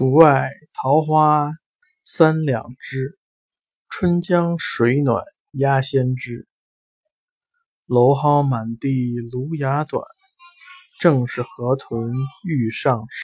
竹外桃花三两枝春江水暖鸭先知。蒌蒿满地芦芽短正是河豚欲上时